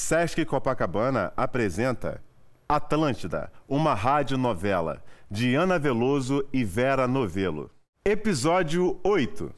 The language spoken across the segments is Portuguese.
Sesc Copacabana apresenta Atlântida, uma radionovela, de Ana Veloso e Vera Novelo. Episódio 8.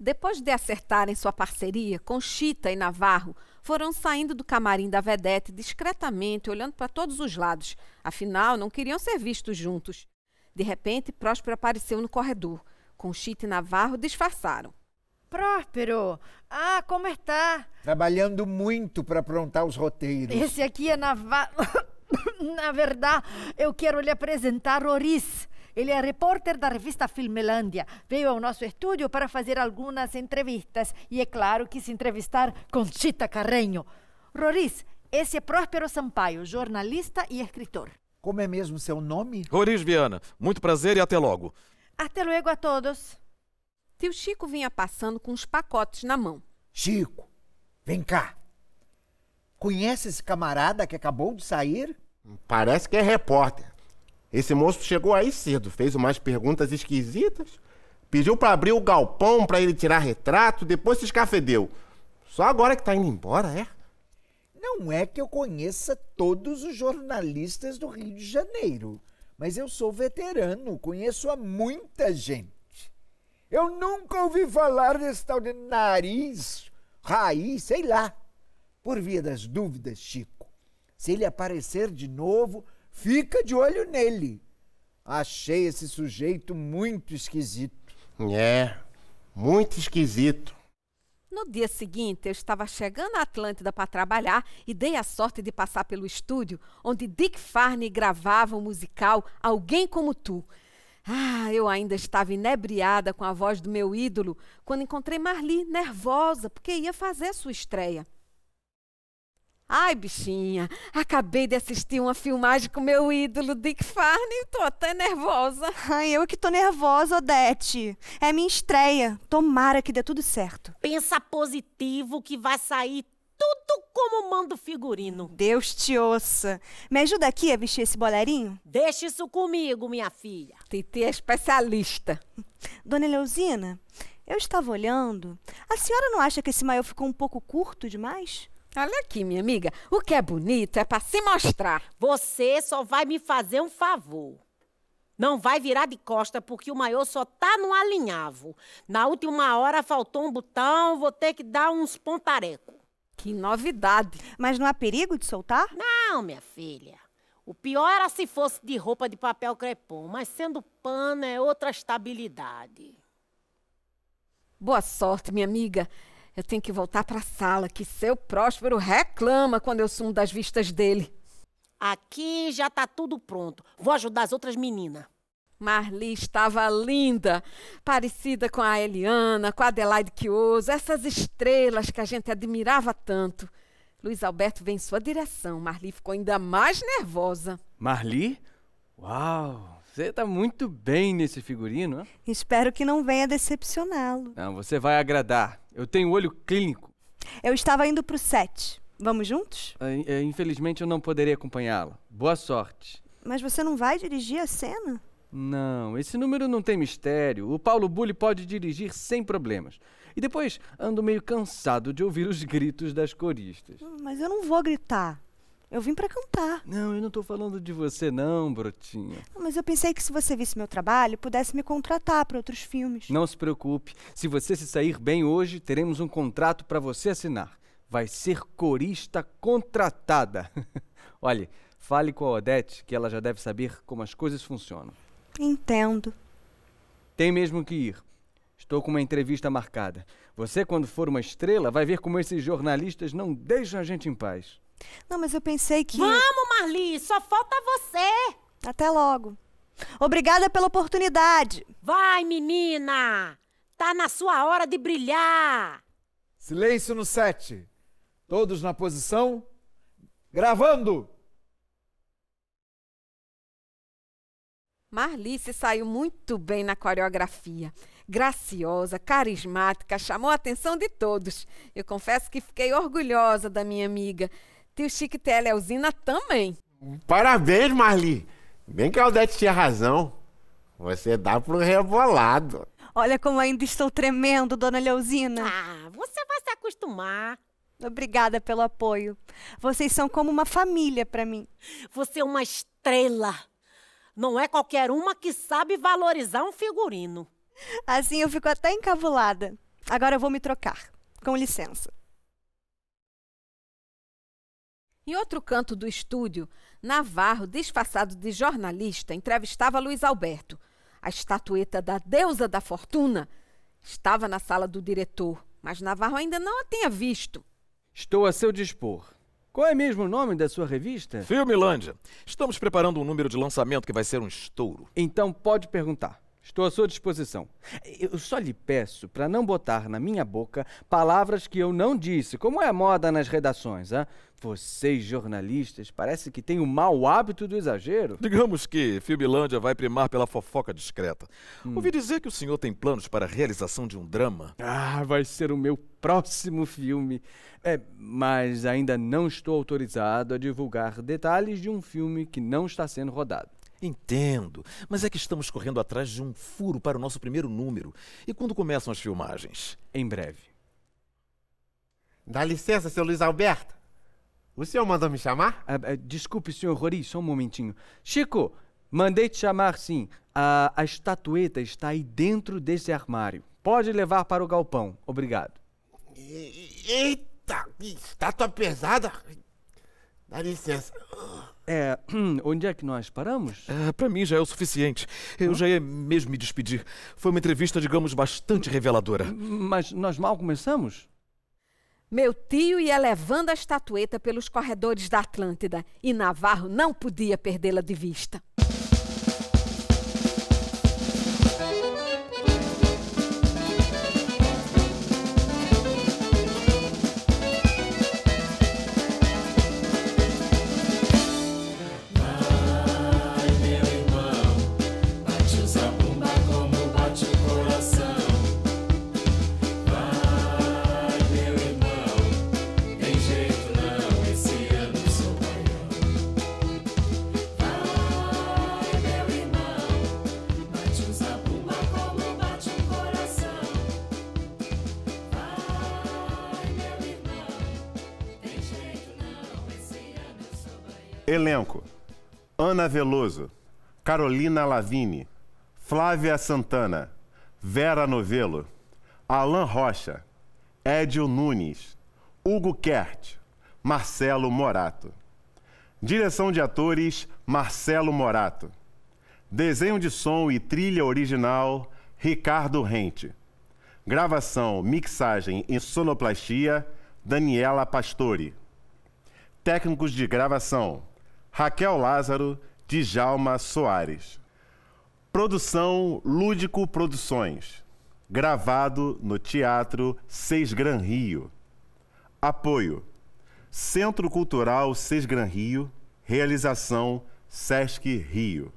Depois de acertarem sua parceria, Conchita e Navarro foram saindo do camarim da vedete discretamente, olhando para todos os lados. Afinal, não queriam ser vistos juntos. De repente, Próspero apareceu no corredor. Conchita e Navarro disfarçaram. Próspero! Ah, como está? Trabalhando muito para aprontar os roteiros. Esse aqui é Navarro. Na verdade, eu quero lhe apresentar Roriz. Ele é repórter da revista Filmelândia. Veio ao nosso estúdio para fazer algumas entrevistas e, é claro, quis entrevistar Conchita Carreño. Roriz, esse é Próspero Sampaio, jornalista e escritor. Como é mesmo seu nome? Roriz Viana, muito prazer e até logo. Até logo a todos. Tio Chico vinha passando com uns pacotes na mão. Chico, vem cá. Conhece esse camarada que acabou de sair? Parece que é repórter. Esse moço chegou aí cedo, fez umas perguntas esquisitas, pediu para abrir o galpão para ele tirar retrato, depois se escafedeu. Só agora que tá indo embora, é? Não é que eu conheça todos os jornalistas do Rio de Janeiro, mas eu sou veterano, conheço a muita gente. Eu nunca ouvi falar desse tal de nariz, raiz, sei lá. Por via das dúvidas, Chico, se ele aparecer de novo, Fica de olho nele. Achei esse sujeito muito esquisito. É, muito esquisito. No dia seguinte, eu estava chegando à Atlântida para trabalhar e dei a sorte de passar pelo estúdio onde Dick Farney gravava o musical Alguém Como Tu. Ah, eu ainda estava inebriada com a voz do meu ídolo quando encontrei Marli, nervosa, porque ia fazer a sua estreia. Ai, bichinha, acabei de assistir uma filmagem com meu ídolo Dick Farney, tô até nervosa. Ai, eu que tô nervosa, Odete. É minha estreia. Tomara que dê tudo certo. Pensa positivo que vai sair tudo como manda o figurino. Deus te ouça. Me ajuda aqui a vestir esse bolerinho? Deixa isso comigo, minha filha. Titi é especialista. Dona Eleusina, eu estava olhando. A senhora não acha que esse maiô ficou um pouco curto demais? Olha aqui, minha amiga, o que é bonito é para se mostrar. Você só vai me fazer um favor. Não vai virar de costa porque o maior só tá no alinhavo. Na última hora faltou um botão, vou ter que dar uns pontareco. Que novidade. Mas não há perigo de soltar? Não, minha filha. O pior era se fosse de roupa de papel crepom, mas sendo pano é outra estabilidade. Boa sorte, minha amiga. Eu tenho que voltar para a sala, que seu Próspero reclama quando eu sumo das vistas dele. Aqui já tá tudo pronto. Vou ajudar as outras meninas. Marli estava linda, parecida com a Eliana, com a Adelaide Quioso, essas estrelas que a gente admirava tanto. Luiz Alberto vem em sua direção. Marli ficou ainda mais nervosa. Marli? Uau! Você tá muito bem nesse figurino, né? Espero que não venha decepcioná-lo. Não, você vai agradar. Eu tenho olho clínico. Eu estava indo pro set. Vamos juntos? É, infelizmente eu não poderia acompanhá-la. Boa sorte. Mas você não vai dirigir a cena? Não, esse número não tem mistério. O Paulo Bulli pode dirigir sem problemas. E depois ando meio cansado de ouvir os gritos das coristas. Mas eu não vou gritar. Eu vim para cantar. Não, eu não tô falando de você não, brotinha. Mas eu pensei que se você visse meu trabalho, pudesse me contratar para outros filmes. Não se preocupe. Se você se sair bem hoje, teremos um contrato para você assinar. Vai ser corista contratada. Olhe, fale com a Odete, que ela já deve saber como as coisas funcionam. Entendo. Tem mesmo que ir. Estou com uma entrevista marcada. Você, quando for uma estrela, vai ver como esses jornalistas não deixam a gente em paz. Não, mas eu pensei que. Vamos, Marli, só falta você. Até logo. Obrigada pela oportunidade. Vai, menina! Tá na sua hora de brilhar. Silêncio no set. Todos na posição. Gravando! Marli se saiu muito bem na coreografia. graciosa, carismática, chamou a atenção de todos. Eu confesso que fiquei orgulhosa da minha amiga. Tio Chiquete e a Leozina também. Parabéns, Marli. Bem que a Aldete tinha razão. Você dá pro rebolado. Olha como ainda estou tremendo, dona Leozina. Ah, você vai se acostumar. Obrigada pelo apoio. Vocês são como uma família para mim. Você é uma estrela. Não é qualquer uma que sabe valorizar um figurino. Assim eu fico até encabulada. Agora eu vou me trocar. Com licença. Em outro canto do estúdio, Navarro, disfarçado de jornalista, entrevistava Luiz Alberto. A estatueta da deusa da fortuna estava na sala do diretor, mas Navarro ainda não a tinha visto. Estou a seu dispor. Qual é mesmo o nome da sua revista? Filmilândia. Estamos preparando um número de lançamento que vai ser um estouro. Então pode perguntar. Estou à sua disposição. Eu só lhe peço para não botar na minha boca palavras que eu não disse, como é a moda nas redações. Hein? Vocês, jornalistas, parece que têm o mau hábito do exagero. Digamos que Filmilândia vai primar pela fofoca discreta. Hum. Ouvi dizer que o senhor tem planos para a realização de um drama. Ah, vai ser o meu próximo filme. É, mas ainda não estou autorizado a divulgar detalhes de um filme que não está sendo rodado. Entendo, mas é que estamos correndo atrás de um furo para o nosso primeiro número. E quando começam as filmagens? Em breve. Dá licença, seu Luiz Alberto. O senhor mandou me chamar? Ah, ah, desculpe, senhor Rori, só um momentinho. Chico, mandei te chamar sim. A, a estatueta está aí dentro desse armário. Pode levar para o galpão. Obrigado. E- Eita, estátua pesada. Dá licença. É, onde é que nós paramos? Ah, para mim já é o suficiente. Eu já ia mesmo me despedir. Foi uma entrevista, digamos, bastante reveladora. Mas nós mal começamos? Meu tio ia levando a estatueta pelos corredores da Atlântida e Navarro não podia perdê-la de vista. Elenco: Ana Veloso, Carolina Lavini, Flávia Santana, Vera Novelo, Alain Rocha, Édio Nunes, Hugo Kert, Marcelo Morato. Direção de atores: Marcelo Morato. Desenho de som e trilha original: Ricardo Rente. Gravação, mixagem e sonoplastia: Daniela Pastore. Técnicos de gravação: Raquel Lázaro, Djalma Soares. Produção Lúdico Produções. Gravado no Teatro Seis Gran Rio. Apoio: Centro Cultural Seis Gran Rio. Realização Sesc Rio.